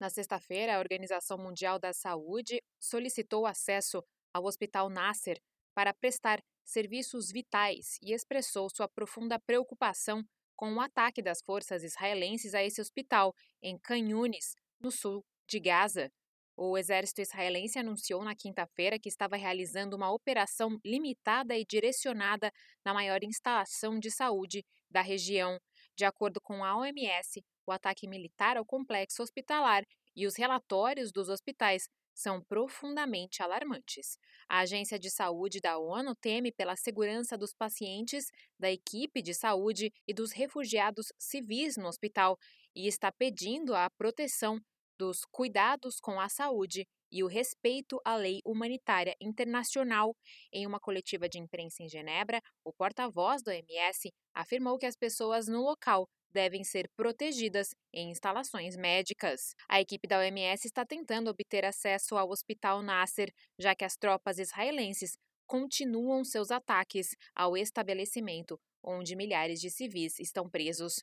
Na sexta-feira, a Organização Mundial da Saúde solicitou acesso ao Hospital Nasser para prestar serviços vitais e expressou sua profunda preocupação com o ataque das forças israelenses a esse hospital em Khan Yunis, no sul de Gaza. O exército israelense anunciou na quinta-feira que estava realizando uma operação limitada e direcionada na maior instalação de saúde da região. De acordo com a OMS, o ataque militar ao complexo hospitalar e os relatórios dos hospitais são profundamente alarmantes. A Agência de Saúde da ONU teme pela segurança dos pacientes, da equipe de saúde e dos refugiados civis no hospital e está pedindo a proteção dos cuidados com a saúde e o respeito à lei humanitária internacional. Em uma coletiva de imprensa em Genebra, o porta-voz do OMS afirmou que as pessoas no local devem ser protegidas em instalações médicas. A equipe da OMS está tentando obter acesso ao Hospital Nasser, já que as tropas israelenses continuam seus ataques ao estabelecimento, onde milhares de civis estão presos.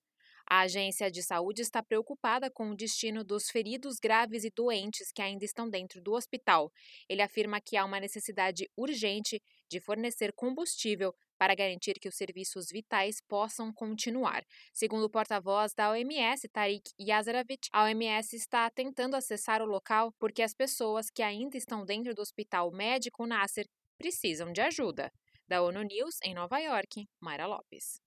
A agência de saúde está preocupada com o destino dos feridos graves e doentes que ainda estão dentro do hospital. Ele afirma que há uma necessidade urgente de fornecer combustível para garantir que os serviços vitais possam continuar. Segundo o porta-voz da OMS, Tariq Yazarovich, a OMS está tentando acessar o local porque as pessoas que ainda estão dentro do hospital médico Nasser precisam de ajuda. Da ONU News, em Nova York, Mayra Lopes.